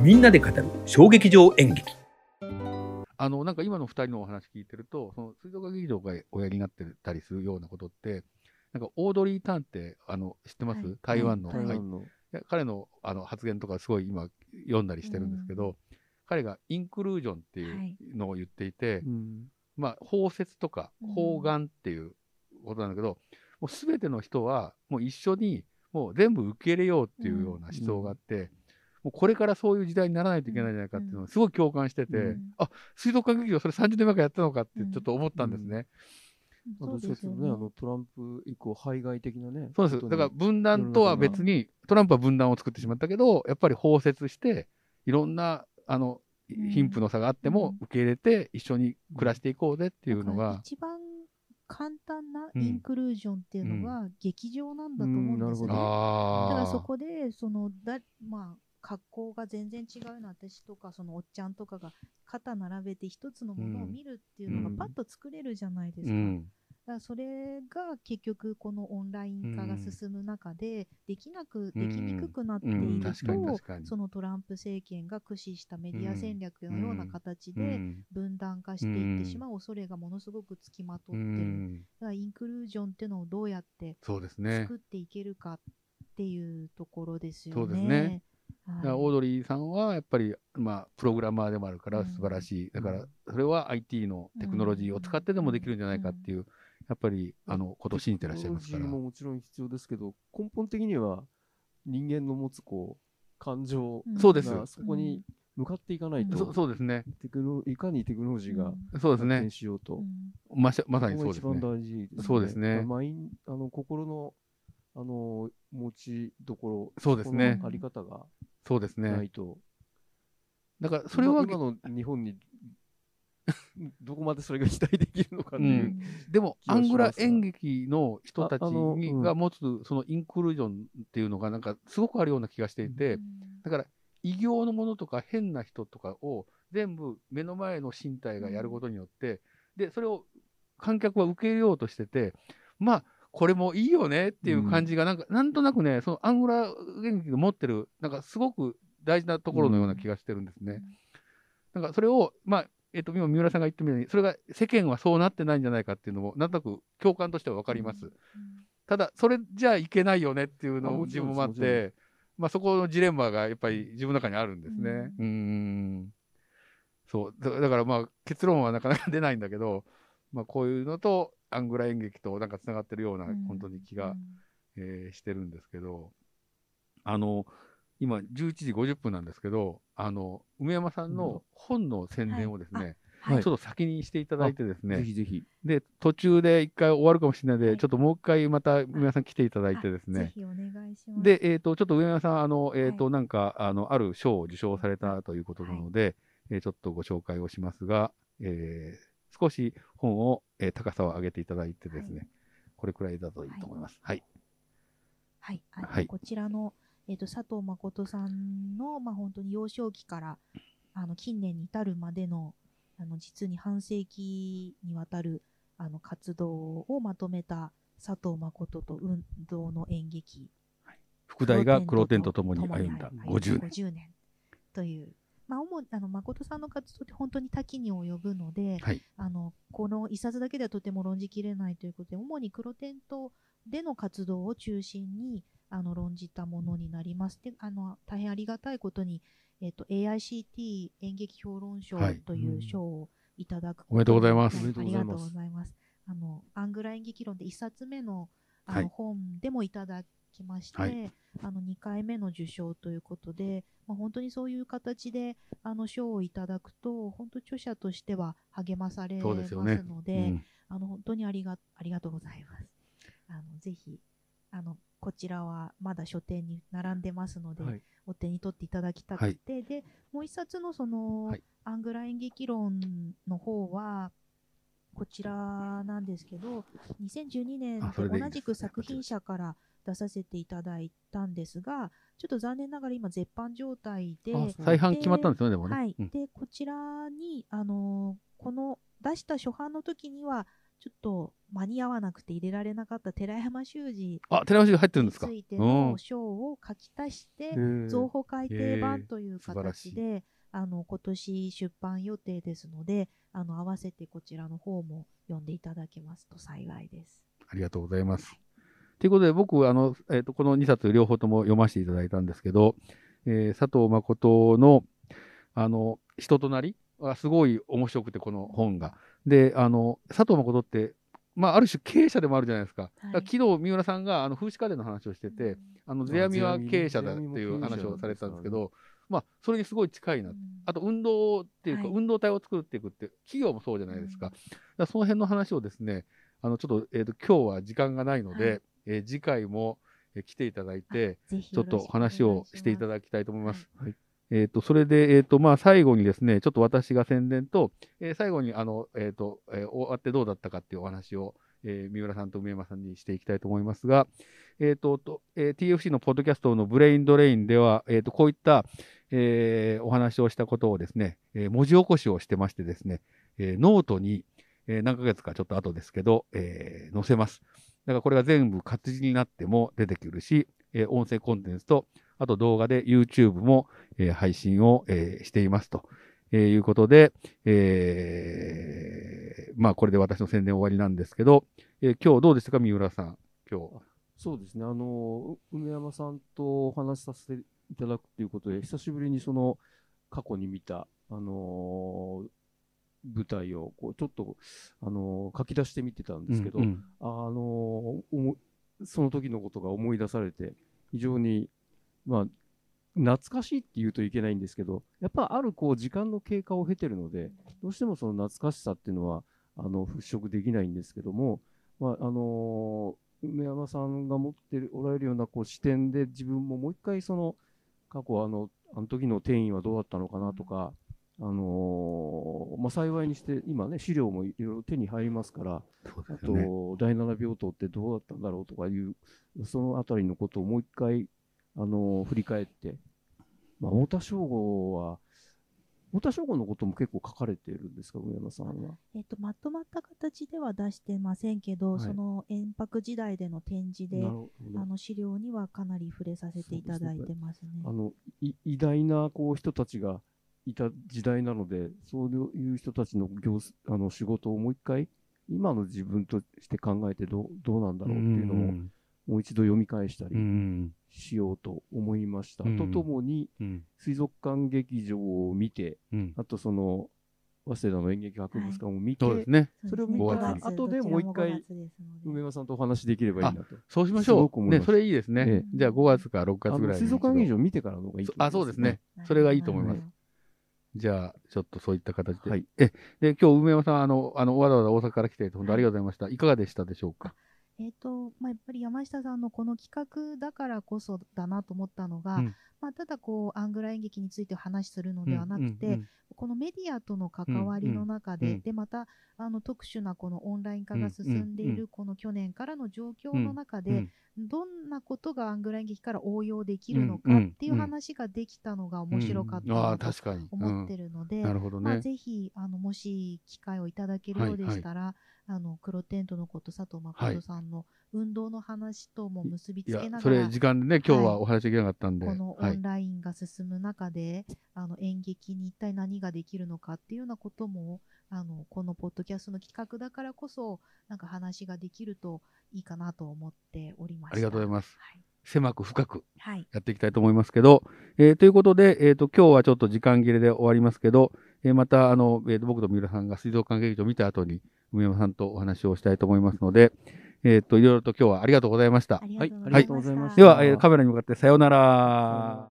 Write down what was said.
みんなで語る小劇場演劇。あのなんか今の2人のお話聞いてると、その水族館劇場がおやりになってたりするようなことって、なんかオードリー・タンってあの知ってます、はい。台湾の、はい。台湾の。いや彼のあの発言とかすごい今読んだりしてるんですけど、彼がインクルージョンっていうのを言っていて、うん。まあ、包摂とかうん。包含っていうことなんだけど、もう全ての人はもう一緒にもう全部受け入れようっていうような思想があって、もうこれからそういう時代にならないといけないんじゃないかっていうのをすごい共感してて、うんあ水族館劇場それ30年前からやったのかってちょっと思ったんですね。あそうですよね。あのトランプ以降、排外的なね。そうです。だから分断とは別に、トランプは分断を作ってしまったけど、やっぱり包摂して、いろんな、あの、ん。貧富の差があってもうん。受け入れて一緒に暮らしていこうぜっていうのが、一番簡単なうん。インクルージョンっていうのは劇場なんだと思うんですよね。だからそこで、そのだ、まあ、格好が全然違うの私とか、そのおっちゃんとかが肩並べて一つのものを見るっていうのうんがパッと作れるじゃないですか。うん。だからそれが結局このオンライン化が進む中で、できなく、うんできにくくなっていうんると確かに、そのトランプ政権が駆使したメディア戦略のような形うでん。分断化していってしまう恐れがものすごくつきまとっうてる。ん。だからインクルージョンっていうのをどうやって。作っていけるかっていうところですよね。オードリーさんはやっぱり、まあ、プログラマーでもあるから素晴らしい。だから、それは IT のテクノロジーを使ってでもできるんじゃないかっていう、やっぱり、あの、ことを信じてらっしゃいますからテクノロジー。ももちろん必要ですけど、根本的には人間の持つこう感情うんそうですがそこに向かっていかないと、そそうですね。テクノいかにテクノロジーがそうですね発展。しようと、うんまさにそうですね。が一番大事ですね。そうですねあマインあの心のあの持ちどころ、そうですね。あり方がそうですね。ない。と、だから、それは、今今の日本にどこまでそれが期待できるのかってういう、ん。でも、アングラ演劇の人たちが持つ、そのインクルージョンっていうのが、なんか、すごくあるような気がしていて、だから、異形のものとか変な人とかを全部目の前の身体がやることによって、で、それを観客は受け入れようとしてて、まあ、これもいいよねっていう感じが、なんか、なんとなくね、そのアングラ演劇が持ってる、なんかすごく大事なところのような気がしてるんですね。なんかそれを、まあ、えっ、と、今、三浦さんが言ってみたように、それが世間はそうなってないんじゃないかっていうのも、なんとなく共感としてはわかります。ただ、それじゃいけないよねっていうのもあもちろん自分もあって、まあ、そこのジレンマがやっぱり自分の中にあるんですね。ううんん。そう。だだからまあ、結論はなかなか出ないんだけど、まあ、こういうのと、アングラ演劇となんかつながってるような、本当に気が、えーしてるんですけど、あの、今、11時50分なんですけど、あの、梅山さんの本の宣伝をですね、はい。ちょっと先にしていただいてですね、ぜひぜひ。で、途中で一回終わるかもしれないので、はい。ちょっともう一回また梅山さん来ていただいてですね、ぜひお願いします。で、えっ、と、ちょっと上山さん、あの、えっ、と、はい。なんか、あの、ある賞を受賞されたということなので、えーちょっとご紹介をしますが、えー少し本を、えー高さを上げていただいてですね、はいこれくらいだといいと思います。はい。はい、はいこちらの、えー、と佐藤誠さんの、まあ、本当に幼少期からあの近年に至るまでのあの実に半世紀にわたるあの活動をまとめた佐藤誠と運動の演劇副題が黒点とともに歩んだはい50年。50年という、まあ、の誠さんの活動って本当に多岐に及ぶので、はい。あのこの一冊だけではとても論じきれないということで主に黒点とでの活動を中心にあの論じたものになります。であの大変ありがたいことに、えっと AICT 演劇評論賞はい。という賞をいただくことおめでとうございます。はおめでとうございます。ありがとうございます。あのアングラ演劇論で一冊目のあの、はい。本でもいただきまして、はい。あの2回目の受賞ということで、まあ、本当にそういう形であの賞をいただくと本当著者としては励まされまです。ので、うん。あの本当にありがありがとうございます。あのぜひあのこちらはまだ書店に並んでますので、はい。お手に取っていただきたくて、でもう一冊のその、はい。アングラ演劇論の方はこちらなんですけど2012年あそれでいいですで同じく作品者から出させていただいたんですがちょっと残念ながら今絶版状態で再販決まったんですよね、でもね。はい、うん。でこちらに、あのーこの出した初版の時にはちょっと間に合わなくて入れられなかった寺山修司あ、寺橋が入ってるんですか？についてうんの章を書き足して、へ造法改訂版という形で、あの今年出版予定ですので、あの合わせてこちらの方も読んでいただけますと幸いです。ありがとうございます。ということで、僕、あの、えっ、と、この2冊両方とも読ませていただいたんですけど、えー佐藤誠の、あの、人となりはすごい面白くて、この本が。で、あの、佐藤誠って、まあ、ある種経営者でもあるじゃないですか。だから昨日、三浦さんが、あの、風刺家電の話をしてて、あの、世阿弥は経営者だっていう話をされてたんですけど、まあ、それにすごい近いな。あと、運動っていうか、はい運動体を作っていくって、企業もそうじゃないですか。だからその辺の話をですね、あの、ちょっと、えっ、と、今日は時間がないので、はいえー次回も、えー来ていただいて、ぜひちょっと話をしていただだきたいと思います。はいえっ、と、それで、えっ、と、まあ、最後にですね、ちょっと私が宣伝と、えー最後に、あの、えっ、と、えー終わってどうだったかっていうお話を、えー三浦さんと梅山さんにしていきたいと思いますが、えっ、と、とえー TFC のポッドキャストのブレインドレインでは、えっ、と、こういった、えーお話をしたことをですね、えー文字起こしをしてましてですね、えーノートに、えー何ヶ月かちょっと後ですけど、えー載せます。だからこれが全部活字になっても出てくるし、え音声コンテンツと、あと動画で YouTube も、え配信を、えしていますと、えいうことで、えーまあこれで私の宣伝終わりなんですけど、えー今日どうでしたか、三浦さん。今日。そうですね、あの、梅山さんとお話しさせていただくということで、久しぶりにその、過去に見た、あのー舞台を、こう、ちょっと、あのー書き出してみてたんですけど、うんうん。あのその時のことが思い出されて、非常に、まあ、懐かしいって言うといけないんですけど、やっぱあるこう時間の経過を経てるので、どうしてもその懐かしさっていうのは、あの、払拭できないんですけども、まあ、あのー梅山さんが持ってる、おられるようなこう視点で自分ももう一回その、過去あの、あの時の転移はどうだったのかなとか、あのーまあ、幸いにして、今ね、資料もいろいろ手に入りますから、そうあ。と、第七病棟ってどうだったんだろうとかいう、そのあたりのことをもう一回、あのー振り返って、まあ、太田省吾は、太田省吾のことも結構書かれているんですか、上山さんは？えっと、まとまった形では出してませんけど、はいその延泊時代での展示であの資料にはかなり触れさせていただいてますね。あのい偉大なこう人たちがいた時代なので、そういう人たちの業すあの仕事をもう一回、今の自分として考えてどうどうなんだろうっていうのを、んもう一度読み返したうりんしようと思いました。うんとともに、うん水族館劇場を見て、うんあとその、早稲田の演劇博物館を見て、そうですね。それをうですね見た5月後でもう一回どちらも5月ですので梅山さんとお話しできればいいなと。そうしましょう。ね、それいいですね。ええじゃあ5月か6あ月ぐらい水族館劇場見てからの方がいいと思あそうですね。それがいいと思います。じゃあ、ちょっとそういった形で。はいえ、で、今日、梅山さん、あの、あの、わざわざ大阪から来て、本当ありがとうございました。いかがでしたでしょうか？えっ、と、まあ、やっぱり山下さんのこの企画だからこそだなと思ったのが、うん。まあ、ただこう、アングラ演劇について話するのではなくて、うんうんこのメディアとの関わりの中で、うんうん。で、また、あの、特殊なこのオンライン化が進んでいうんうるこの去年からの状況の中で、うんどんなことがアングラ演劇から応用できるのかうんうんっていう話ができたのが面白かったなと確かに。思ってるので、まあ、ね。ぜひあのもし機会をいただけるようでしたら、あの黒テントのこと佐藤誠さんの運動の話とも結びつけな、がら、それ、時間でね、今日はお話できなかったんで。このオはいン。ラインが進む中で、あの演劇に一体何ができるのかっていうようなこともあのこのポッドキャストの企画だからこそなんか話ができるといいかなと思っておりました。ありがとうございます。はい狭く深くはい、やっていきたいと思いますけど、えーということで、えっ、と、今日はちょっと時間切れで終わりますけど、えーまた、あの、えーと僕と三浦さんが水族館劇場を見た後に、梅山さんとお話をしたいと思いますので、えっ、と、いろいろと今日はありがとうございました。あ。りはい。がとうありがとうございました。では、えーカメラに向かってさようなら。